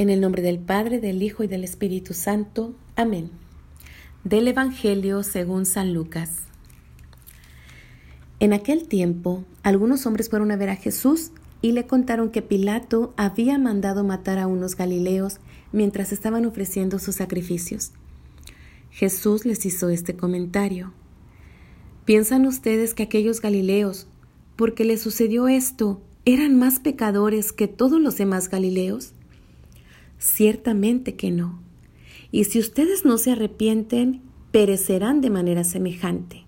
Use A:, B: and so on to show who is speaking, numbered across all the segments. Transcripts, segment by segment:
A: En el nombre del Padre, del Hijo y del Espíritu Santo. Amén. Del Evangelio según San Lucas. En aquel tiempo, algunos hombres fueron a ver a Jesús y le contaron que Pilato había mandado matar a unos galileos mientras estaban ofreciendo sus sacrificios. Jesús les hizo este comentario. ¿Piensan ustedes que aquellos galileos, porque les sucedió esto, eran más pecadores que todos los demás galileos? Ciertamente que no. Y si ustedes no se arrepienten, perecerán de manera semejante.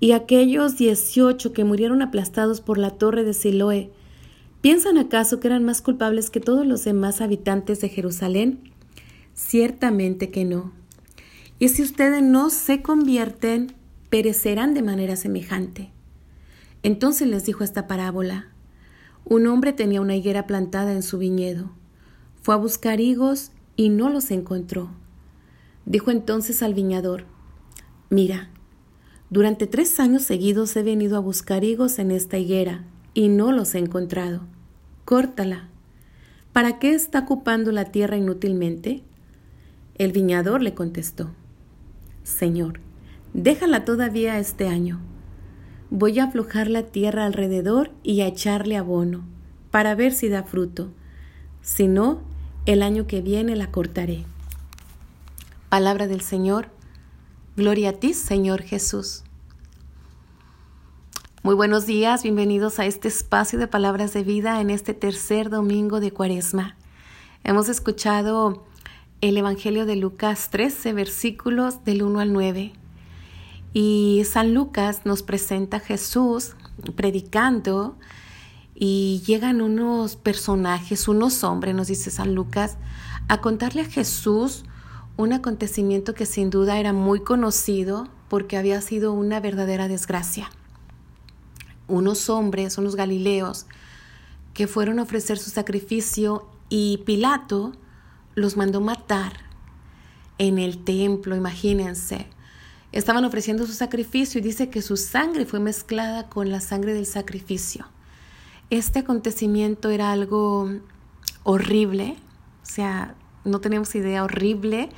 A: Y aquellos dieciocho que murieron aplastados por la torre de Siloé, ¿piensan acaso que eran más culpables que todos los demás habitantes de Jerusalén? Ciertamente que no. Y si ustedes no se convierten, perecerán de manera semejante. Entonces les dijo esta parábola. Un hombre tenía una higuera plantada en su viñedo fue a buscar higos y no los encontró. Dijo entonces al viñador, Mira, durante tres años seguidos he venido a buscar higos en esta higuera y no los he encontrado. Córtala. ¿Para qué está ocupando la tierra inútilmente? El viñador le contestó, Señor, déjala todavía este año. Voy a aflojar la tierra alrededor y a echarle abono, para ver si da fruto. Si no, el año que viene la cortaré. Palabra del Señor. Gloria a ti, Señor Jesús. Muy buenos días, bienvenidos a este espacio de palabras de vida en este tercer domingo de Cuaresma. Hemos escuchado el Evangelio de Lucas 13, versículos del 1 al 9. Y San Lucas nos presenta a Jesús predicando y llegan unos personajes, unos hombres, nos dice San Lucas, a contarle a Jesús un acontecimiento que sin duda era muy conocido porque había sido una verdadera desgracia. Unos hombres, unos galileos, que fueron a ofrecer su sacrificio y Pilato los mandó matar en el templo, imagínense. Estaban ofreciendo su sacrificio y dice que su sangre fue mezclada con la sangre del sacrificio. Este acontecimiento era algo horrible, o sea, no tenemos idea, horrible,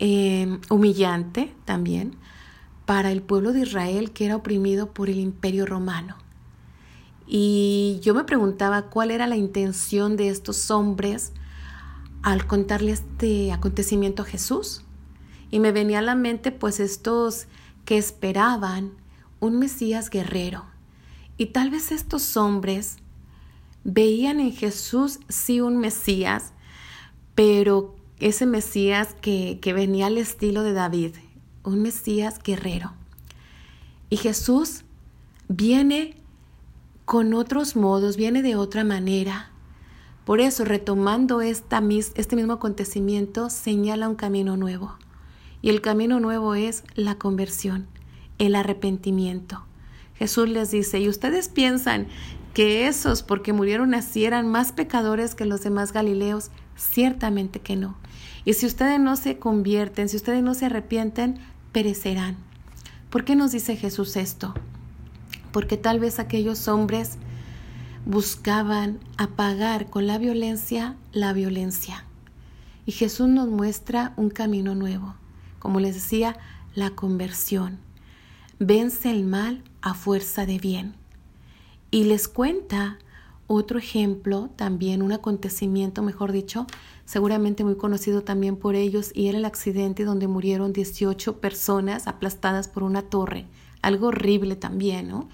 A: em, humillante también para el pueblo de Israel que era oprimido por el imperio romano. Y yo me preguntaba cuál era la intención de estos hombres al contarle este acontecimiento a Jesús. Y me venía a la mente pues estos que esperaban un Mesías guerrero, y tal vez estos hombres veían en Jesús sí un Mesías, pero ese Mesías que, que venía al estilo de David, un Mesías guerrero. Y Jesús viene con otros modos, viene de otra manera. Por eso, retomando esta, este mismo acontecimiento, señala un camino nuevo. Y el camino nuevo es la conversión, el arrepentimiento. Jesús les dice, ¿y ustedes piensan que esos, porque murieron así, eran más pecadores que los demás Galileos? Ciertamente que no. Y si ustedes no se convierten, si ustedes no se arrepienten, perecerán. ¿Por qué nos dice Jesús esto? Porque tal vez aquellos hombres buscaban apagar con la violencia la violencia. Y Jesús nos muestra un camino nuevo. Como les decía, la conversión vence el mal a fuerza de bien. Y les cuenta otro ejemplo, también un acontecimiento, mejor dicho, seguramente muy conocido también por ellos, y era el accidente donde murieron 18 personas aplastadas por una torre. Algo horrible también, ¿no?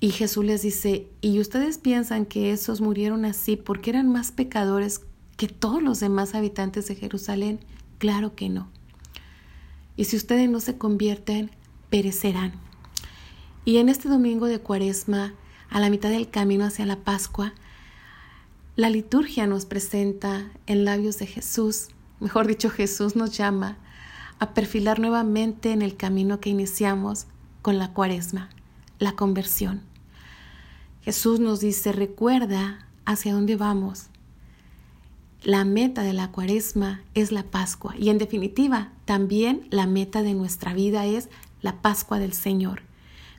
A: Y Jesús les dice, ¿y ustedes piensan que esos murieron así porque eran más pecadores que todos los demás habitantes de Jerusalén? Claro que no. Y si ustedes no se convierten, perecerán. Y en este domingo de Cuaresma, a la mitad del camino hacia la Pascua, la liturgia nos presenta en labios de Jesús, mejor dicho, Jesús nos llama a perfilar nuevamente en el camino que iniciamos con la Cuaresma, la conversión. Jesús nos dice, recuerda hacia dónde vamos. La meta de la Cuaresma es la Pascua y en definitiva también la meta de nuestra vida es la Pascua del Señor.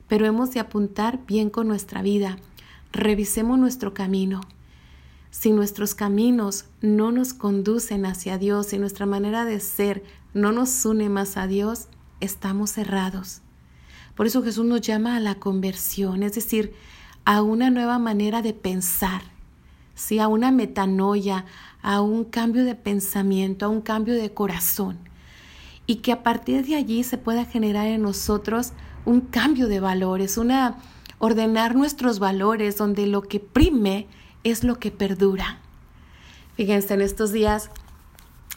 A: Pero hemos de apuntar bien con nuestra vida. Revisemos nuestro camino. si nuestros caminos no nos conducen hacia Dios, si nuestra manera de ser no nos une más a Dios, estamos cerrados. Por eso Jesús nos llama a la conversión, es decir, a una nueva manera de pensar, ¿sí? a una metanoia, a un cambio de pensamiento, a un cambio de corazón. Y que a partir de allí se pueda generar en nosotros un cambio de valores, una ordenar nuestros valores donde lo que prime es lo que perdura. Fíjense, en estos días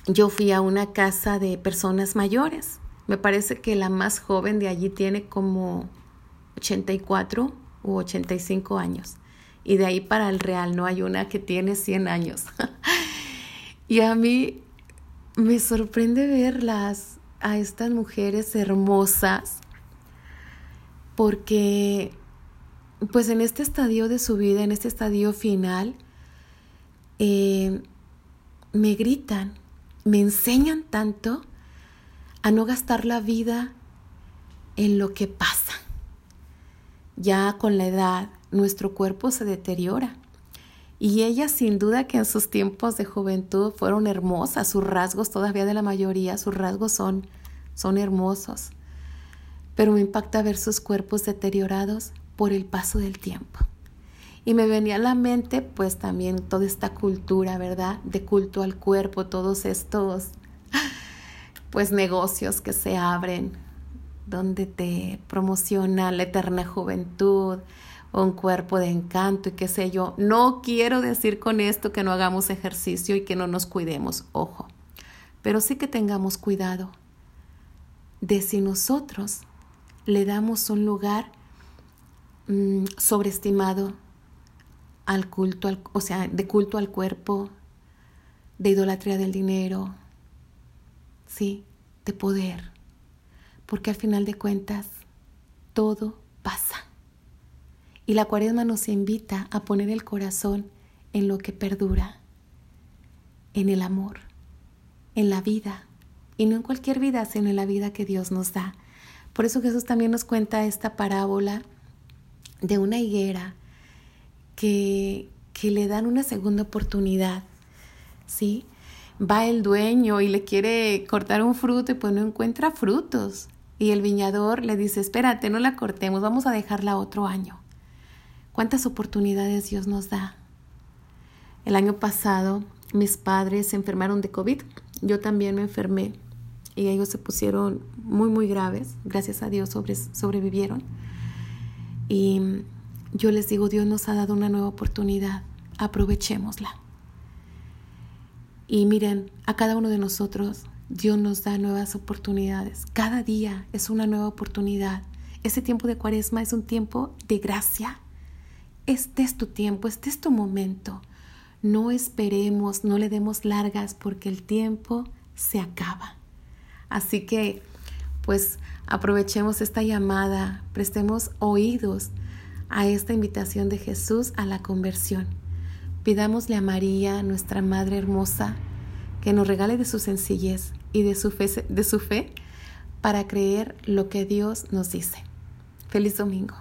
A: yo fui a una casa de personas mayores. Me parece que la más joven de allí tiene como 84 u 85 años. Y de ahí para el real no hay una que tiene 100 años. y a mí me sorprende verlas a estas mujeres hermosas porque pues en este estadio de su vida, en este estadio final, eh, me gritan, me enseñan tanto a no gastar la vida en lo que pasa. Ya con la edad, nuestro cuerpo se deteriora. Y ellas sin duda que en sus tiempos de juventud fueron hermosas, sus rasgos todavía de la mayoría, sus rasgos son, son hermosos. Pero me impacta ver sus cuerpos deteriorados por el paso del tiempo. Y me venía a la mente pues también toda esta cultura, ¿verdad? De culto al cuerpo, todos estos pues negocios que se abren donde te promociona la eterna juventud, un cuerpo de encanto y qué sé yo. No quiero decir con esto que no hagamos ejercicio y que no nos cuidemos, ojo, pero sí que tengamos cuidado de si nosotros le damos un lugar Mm, sobreestimado al culto, al, o sea, de culto al cuerpo, de idolatría del dinero, sí, de poder, porque al final de cuentas todo pasa. Y la cuaresma nos invita a poner el corazón en lo que perdura, en el amor, en la vida, y no en cualquier vida, sino en la vida que Dios nos da. Por eso Jesús también nos cuenta esta parábola de una higuera que, que le dan una segunda oportunidad, ¿sí? Va el dueño y le quiere cortar un fruto y pues no encuentra frutos. Y el viñador le dice, espérate, no la cortemos, vamos a dejarla otro año. ¿Cuántas oportunidades Dios nos da? El año pasado mis padres se enfermaron de COVID, yo también me enfermé y ellos se pusieron muy, muy graves, gracias a Dios sobrevivieron. Y yo les digo, Dios nos ha dado una nueva oportunidad, aprovechémosla. Y miren, a cada uno de nosotros Dios nos da nuevas oportunidades. Cada día es una nueva oportunidad. Ese tiempo de cuaresma es un tiempo de gracia. Este es tu tiempo, este es tu momento. No esperemos, no le demos largas porque el tiempo se acaba. Así que pues aprovechemos esta llamada, prestemos oídos a esta invitación de Jesús a la conversión. Pidámosle a María, nuestra Madre hermosa, que nos regale de su sencillez y de su fe, de su fe para creer lo que Dios nos dice. Feliz domingo.